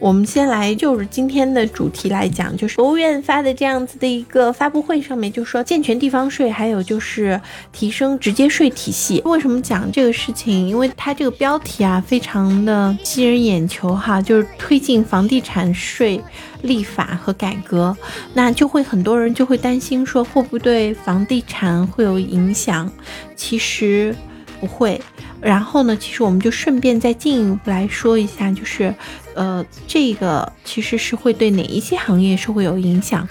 我们先来就是今天的主题来讲，就是国务院发的这样子的一个发布会上面就说健全地方税，还有就是提升直接税体系。为什么讲这个事情？因为它这个标题啊非常的吸人眼球哈，就是推进房地产税立法和改革，那就会很多人就会担心说会不会对房地产会有影响？其实不会。然后呢，其实我们就顺便再进一步来说一下，就是，呃，这个其实是会对哪一些行业是会有影响？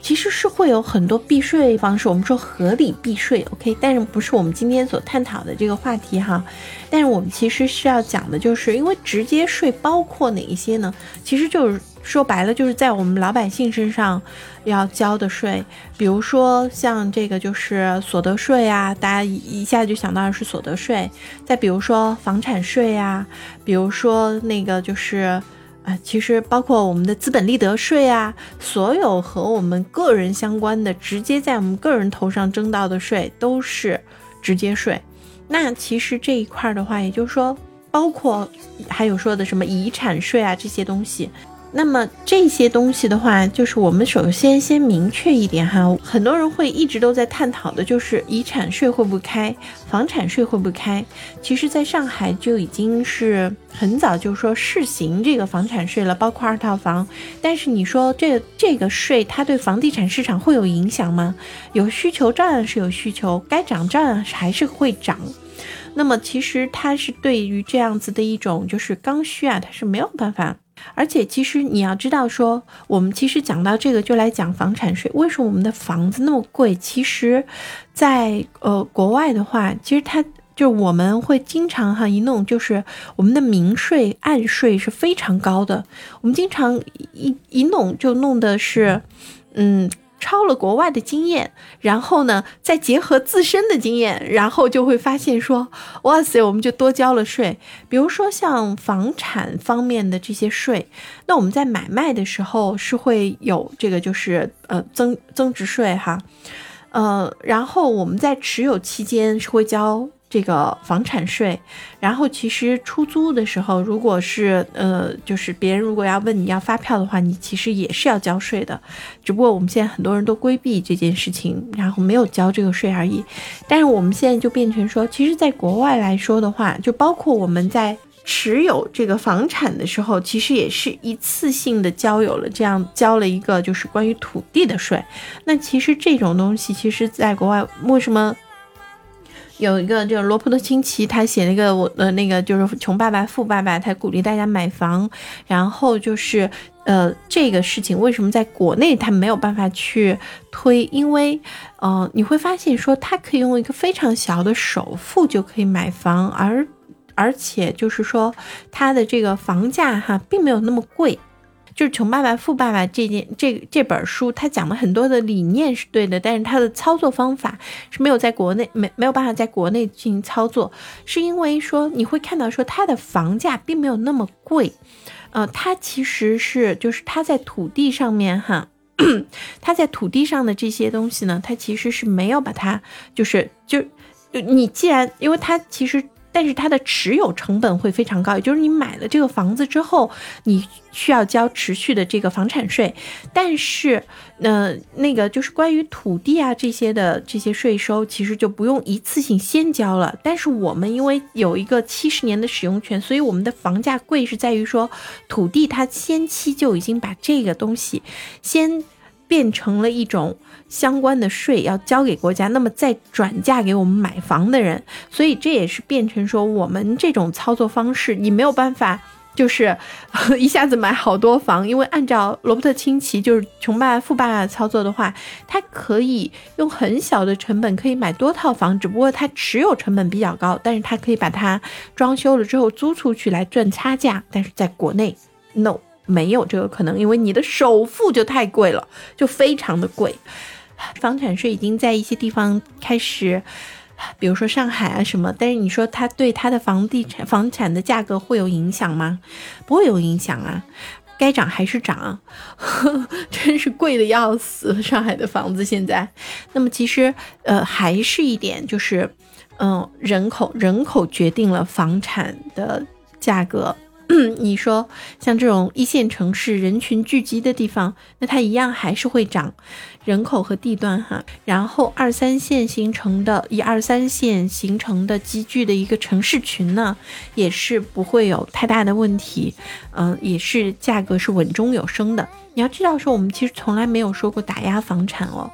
其实是会有很多避税方式，我们说合理避税，OK，但是不是我们今天所探讨的这个话题哈？但是我们其实是要讲的，就是因为直接税包括哪一些呢？其实就是。说白了，就是在我们老百姓身上要交的税，比如说像这个就是所得税啊，大家一下就想到的是所得税。再比如说房产税啊，比如说那个就是啊，其实包括我们的资本利得税啊，所有和我们个人相关的，直接在我们个人头上征到的税都是直接税。那其实这一块的话，也就是说，包括还有说的什么遗产税啊这些东西。那么这些东西的话，就是我们首先先明确一点哈，很多人会一直都在探讨的，就是遗产税会不会开，房产税会不会开。其实，在上海就已经是很早就说试行这个房产税了，包括二套房。但是你说这这个税它对房地产市场会有影响吗？有需求照样是有需求，该涨照样还是会涨。那么其实它是对于这样子的一种就是刚需啊，它是没有办法。而且，其实你要知道，说我们其实讲到这个，就来讲房产税。为什么我们的房子那么贵？其实，在呃国外的话，其实它就我们会经常哈一弄，就是我们的明税暗税是非常高的。我们经常一一弄就弄的是，嗯。抄了国外的经验，然后呢，再结合自身的经验，然后就会发现说，哇塞，我们就多交了税。比如说像房产方面的这些税，那我们在买卖的时候是会有这个，就是呃增增值税哈，呃，然后我们在持有期间是会交。这个房产税，然后其实出租的时候，如果是呃，就是别人如果要问你要发票的话，你其实也是要交税的，只不过我们现在很多人都规避这件事情，然后没有交这个税而已。但是我们现在就变成说，其实，在国外来说的话，就包括我们在持有这个房产的时候，其实也是一次性的交有了这样交了一个就是关于土地的税。那其实这种东西，其实在国外为什么？有一个就是罗伯特清崎，他写了一个我的那个就是穷爸爸富爸爸，他鼓励大家买房，然后就是呃这个事情为什么在国内他没有办法去推？因为呃你会发现说他可以用一个非常小的首付就可以买房，而而且就是说他的这个房价哈并没有那么贵。就是《穷爸爸富爸爸》这件这这本书，他讲的很多的理念是对的，但是他的操作方法是没有在国内没没有办法在国内进行操作，是因为说你会看到说它的房价并没有那么贵，呃，它其实是就是它在土地上面哈，它在土地上的这些东西呢，它其实是没有把它就是就你既然因为它其实。但是它的持有成本会非常高，也就是你买了这个房子之后，你需要交持续的这个房产税。但是，呃，那个就是关于土地啊这些的这些税收，其实就不用一次性先交了。但是我们因为有一个七十年的使用权，所以我们的房价贵是在于说土地它先期就已经把这个东西先。变成了一种相关的税要交给国家，那么再转嫁给我们买房的人，所以这也是变成说我们这种操作方式，你没有办法就是 一下子买好多房，因为按照罗伯特清崎就是穷爸爸富爸爸操作的话，他可以用很小的成本可以买多套房，只不过他持有成本比较高，但是他可以把它装修了之后租出去来赚差价，但是在国内，no。没有这个可能，因为你的首付就太贵了，就非常的贵。房产税已经在一些地方开始，比如说上海啊什么，但是你说它对它的房地产房产的价格会有影响吗？不会有影响啊，该涨还是涨，呵 真是贵的要死。上海的房子现在，那么其实呃还是一点就是，嗯，人口人口决定了房产的价格。你说像这种一线城市人群聚集的地方，那它一样还是会涨人口和地段哈。然后二三线形成的，一二三线形成的集聚的一个城市群呢，也是不会有太大的问题，嗯，也是价格是稳中有升的。你要知道说，我们其实从来没有说过打压房产哦。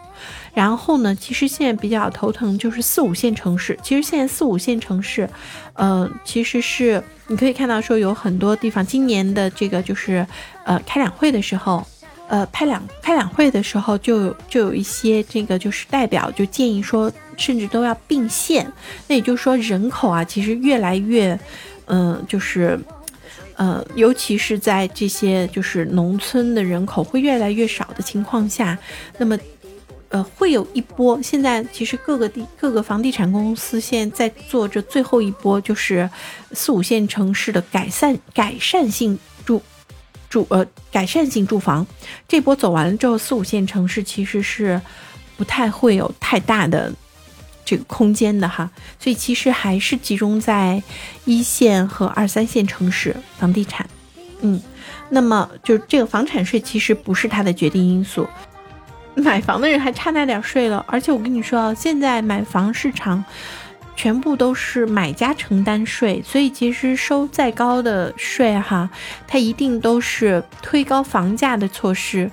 然后呢，其实现在比较头疼就是四五线城市。其实现在四五线城市，呃，其实是你可以看到说有很多地方，今年的这个就是呃开两会的时候，呃开两开两会的时候就就有一些这个就是代表就建议说，甚至都要并线。那也就是说人口啊，其实越来越，嗯，就是呃，尤其是在这些就是农村的人口会越来越少的情况下，那么。呃，会有一波。现在其实各个地各个房地产公司现在在做着最后一波，就是四五线城市的改善改善性住住呃改善性住房。这波走完了之后，四五线城市其实是不太会有太大的这个空间的哈。所以其实还是集中在一线和二三线城市房地产。嗯，那么就这个房产税其实不是它的决定因素。买房的人还差那点税了，而且我跟你说啊，现在买房市场全部都是买家承担税，所以其实收再高的税哈，它一定都是推高房价的措施。